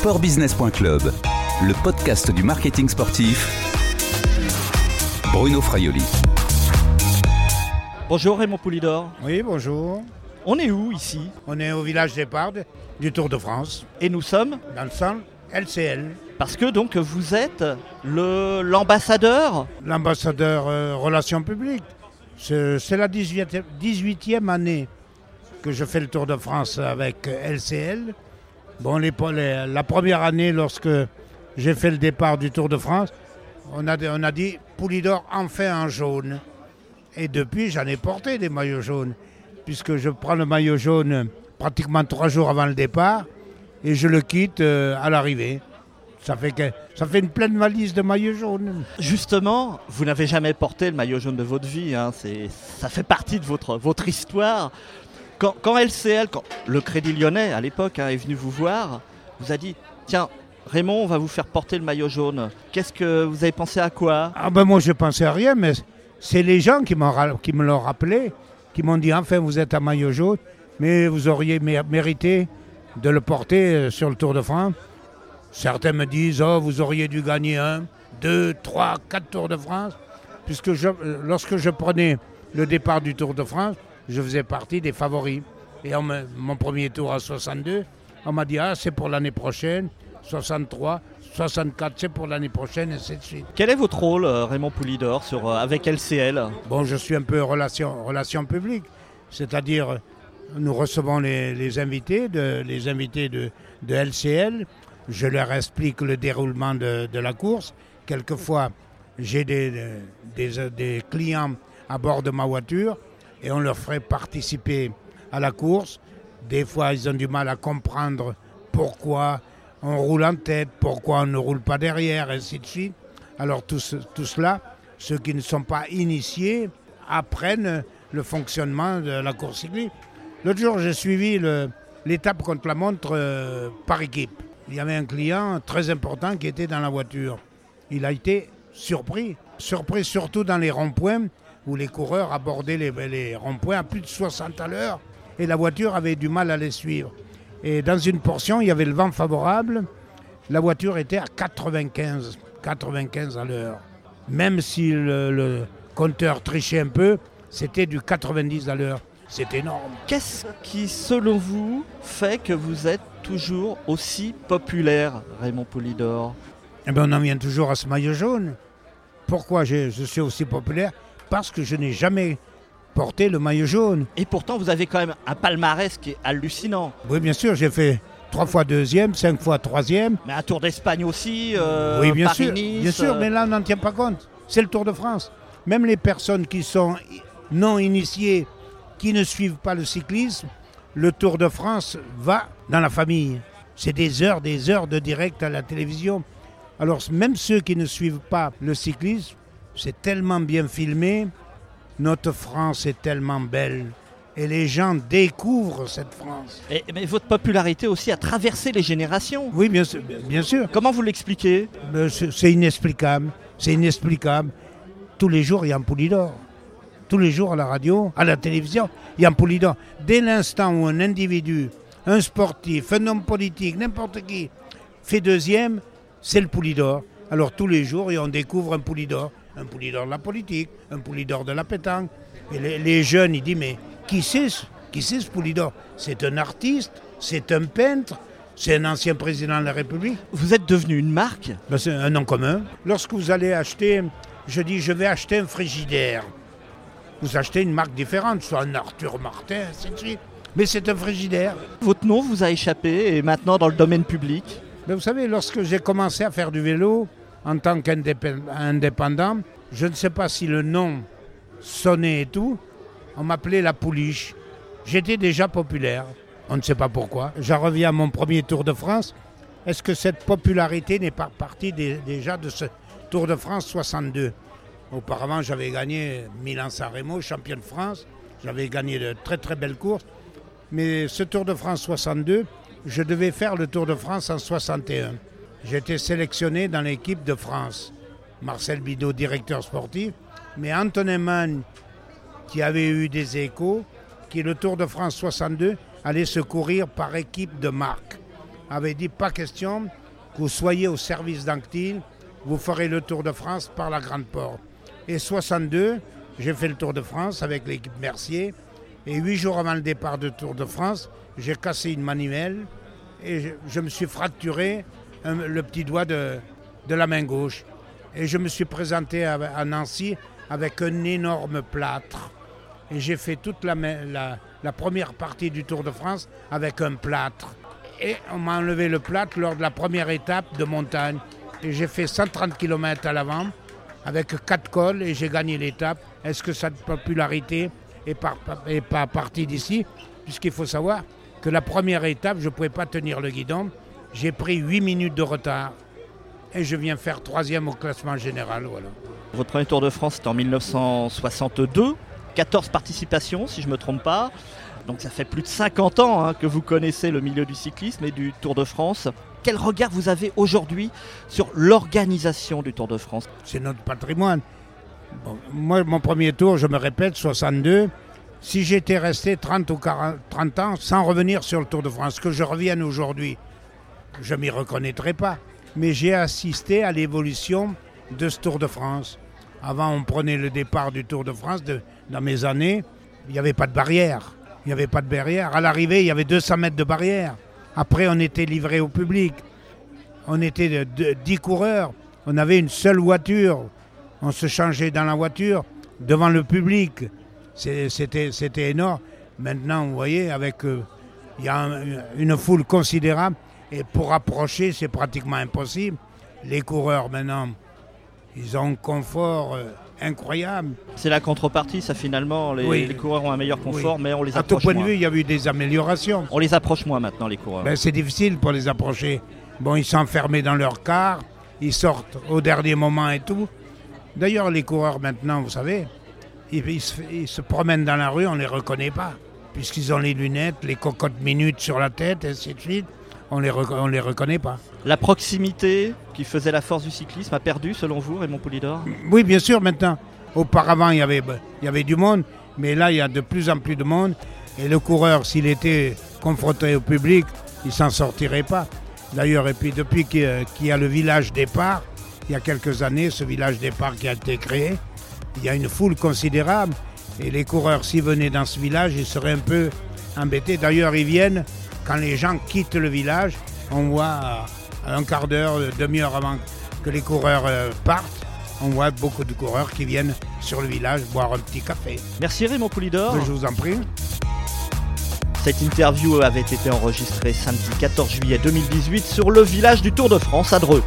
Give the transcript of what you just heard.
Sportbusiness.club, le podcast du marketing sportif. Bruno Fraioli. Bonjour Raymond Poulidor. Oui, bonjour. On est où ici? On est au village départ du Tour de France, Et nous sommes? Dans le centre LCL. parce que donc vous êtes le l'ambassadeur? L'ambassadeur euh, relations publiques. C'est c'est la 18e, 18e année que je fais le Tour de France avec LCL. Bon, les, les- la première année, lorsque j'ai fait le départ du Tour de France, on a, on a dit Poulidor enfin en jaune. Et depuis, j'en ai porté des maillots jaunes, puisque je prends le maillot jaune pratiquement trois jours avant le départ et je le quitte euh, à l'arrivée. Ça fait, que, ça fait une pleine valise de maillots jaunes. Justement, vous n'avez jamais porté le maillot jaune de votre vie. hein, ça fait partie de votre, votre histoire. Quand, LCL, quand le Crédit Lyonnais à l'époque hein, est venu vous voir, vous a dit Tiens, Raymond, on va vous faire porter le maillot jaune. Qu'est-ce que vous avez pensé à quoi? Ah ben moi je pensais à rien, mais c'est les gens qui, qui me l'ont rappelé, qui m'ont dit enfin vous êtes à maillot jaune, mais vous auriez mé- mérité de le porter euh, sur le Tour de France. Certains me disent oh vous auriez dû gagner un, deux, trois, quatre Tours de France, puisque euh, lorsque je prenais le départ du Tour de France, je faisais partie des favoris. Et on me- mon premier tour à 62, on m'a dit ah c'est pour l'année prochaine, 63, 64 c'est pour l'année prochaine, et ainsi de suite. Quel est votre rôle, euh, Raymond Poulidor, sur, euh, avec LCL Bon, je suis un peu relation, relation publique, c'est-à-dire nous recevons les, les invités, de, les invités de, de LCL, je leur explique le déroulement de, de la course. Quelquefois, j'ai des, des, des clients à bord de ma voiture et on leur ferait participer à la course. Des fois, ils ont du mal à comprendre pourquoi on roule en tête, pourquoi on ne roule pas derrière, ainsi de suite. Alors tout, tout cela, ceux qui ne sont pas initiés apprennent le fonctionnement de la course cycliste. L'autre jour, j'ai suivi l'étape contre la montre euh, par équipe. Il y avait un client très important qui était dans la voiture. Il a été surpris. Surpris surtout dans les ronds-points où les coureurs abordaient les, les ronds-points à plus de 60 à l'heure et la voiture avait du mal à les suivre. Et dans une portion, il y avait le vent favorable. La voiture était à 95, 95 à l'heure. Même si le, le compteur trichait un peu, c'était du 90 à l'heure. C'est énorme. Qu'est-ce qui, selon vous, fait que vous êtes toujours aussi populaire, Raymond Poulidor? Eh ben, on en vient toujours à ce maillot jaune. Pourquoi je, je suis aussi populaire? Parce que je n'ai jamais porté le maillot jaune. Et pourtant, vous avez quand même un palmarès qui est hallucinant. Oui, bien sûr, j'ai fait trois fois deuxième, cinq fois troisième. Mais un Tour d'Espagne aussi, euh, oui, bien sûr, bien sûr, euh, mais là, on n'en tient pas compte. C'est le Tour de France. Même les personnes qui sont non initiées, qui ne suivent pas le cyclisme, le Tour de France va dans la famille. C'est des heures, des heures de direct à la télévision. Alors, même ceux qui ne suivent pas le cyclisme, c'est tellement bien filmé. Notre France est tellement belle. Et les gens découvrent cette France. et- mais votre popularité aussi a traversé les générations. Oui, bien sûr. Bien sûr. Comment vous l'expliquez? Euh, C'est c'est inexplicable. C'est inexplicable. Tous les jours, il y a un Poulidor. Tous les jours à la radio, à la télévision, il y a un Poulidor. Dès l'instant où un individu, un sportif, un homme politique, n'importe qui, fait deuxième, c'est le Poulidor. Alors tous les jours, et on découvre un Poulidor. Un Poulidor de la politique, un Poulidor de la pétanque. Et les, les jeunes, ils disent, mais qui c'est ce, qui c'est ce Poulidor C'est un artiste C'est un peintre C'est un ancien président de la République Vous êtes devenu une marque? Ben, c'est un nom commun. Lorsque vous allez acheter, je dis je vais acheter un frigidaire. Vous achetez une marque différente, soit un Arthur Martin, ainsi de suite. Mais c'est un frigidaire. Votre nom vous a échappé et maintenant dans le domaine public? Mais vous savez, lorsque j'ai commencé à faire du vélo en tant qu'indépendant, je ne sais pas si le nom sonnait et tout, on m'appelait la pouliche. J'étais déjà populaire. On ne sait pas pourquoi. J'en reviens à mon premier Tour de France. Est-ce que cette popularité n'est pas partie déjà de ce Tour de France 62 Auparavant, j'avais gagné Milan-San Remo, champion de France. J'avais gagné de très très belles courses. Mais ce Tour de France 62, je devais faire le Tour de France en 61. J'étais sélectionné dans l'équipe de France. Marcel Bidot, directeur sportif, mais Antonin Mann, qui avait eu des échos, qui le Tour de France 62 allait se courir par équipe de marque. avait dit pas question que vous soyez au service d'Anctil, vous ferez le Tour de France par la Grande Porte. Et 62, j'ai fait le Tour de France avec l'équipe Mercier. Et huit jours avant le départ du Tour de France, j'ai cassé une manivelle et je, je me suis fracturé le petit doigt de, de la main gauche. Et je me suis présenté à, Nancy avec un énorme plâtre. Et j'ai fait toute la, la- première partie du Tour de France avec un plâtre. Et on m'a enlevé le plâtre lors de la première étape de montagne. Et j'ai fait 130 km à l'avant avec quatre cols et j'ai gagné l'étape. Est-ce que cette popularité est, par- pas partie d'ici? Puisqu'il faut savoir que la première étape, je ne pouvais pas tenir le guidon. J'ai pris 8 minutes de retard et je viens faire troisième au classement général. Voilà. Votre premier Tour de France, c'était en 1962. 14 participations, si je ne me trompe pas. Donc ça fait plus de 50 ans hein, que vous connaissez le milieu du cyclisme et du Tour de France. Quel regard vous avez aujourd'hui sur l'organisation du Tour de France? C'est notre patrimoine. Bon, moi, mon premier tour, je me répète, 62. Si j'étais resté 30 ou 40, 30 ans sans revenir sur le Tour de France, que je revienne aujourd'hui, je m'y reconnaîtrais pas. Mais j'ai assisté à l'évolution de ce Tour de France. Avant, on prenait le départ du Tour de France. dans mes années, il n'y avait pas de barrière. Il n'y avait pas de barrière. À l'arrivée, il y avait 200 mètres de barrière. Après, on était livré au public. On était 10 coureurs. On avait une seule voiture. On se changeait dans la voiture devant le public. C'était énorme. Maintenant, vous voyez, avec euh, il y a un- une foule considérable. Et pour approcher, c'est pratiquement impossible. Les coureurs, maintenant, ils ont un confort euh, incroyable. C'est la contrepartie, ça finalement, les, Oui. les coureurs ont un meilleur confort, mais on les À tout approche point de moins. vue, il y a eu des améliorations. On les approche moins maintenant, les coureurs. Ben, c'est difficile pour les approcher. Bon, ils sont enfermés dans leur car, ils sortent au dernier moment et tout. D'ailleurs, les coureurs maintenant, vous savez, ils, ils se, ils se promènent dans la rue, on ne les reconnaît pas. Puisqu'ils ont les lunettes, les cocottes minutes sur la tête, et ainsi de suite, on ne les, on les reconnaît pas. La proximité qui faisait la force du cyclisme a perdu, selon vous, Raymond Poulidor? Oui, bien sûr, maintenant. Auparavant, il y avait, il y avait du monde, mais là, il y a de plus en plus de monde. Et le coureur, s'il était confronté au public, il s'en sortirait pas. D'ailleurs, et puis depuis qu'il y a- qu'il y a le village départ, il y a quelques années, ce village départ qui a été créé, il y a une foule considérable. Et les coureurs, s'ils venaient dans ce village, ils seraient un peu embêtés. D'ailleurs, ils viennent quand les gens quittent le village. On voit à un quart d'heure, demi-heure avant que les coureurs euh, partent, on voit beaucoup de coureurs qui viennent sur le village boire un petit café. Merci Raymond Poulidor. Je vous en prie. Cette interview avait été enregistrée samedi 14 juillet 2018 sur le village du Tour de France à Dreux.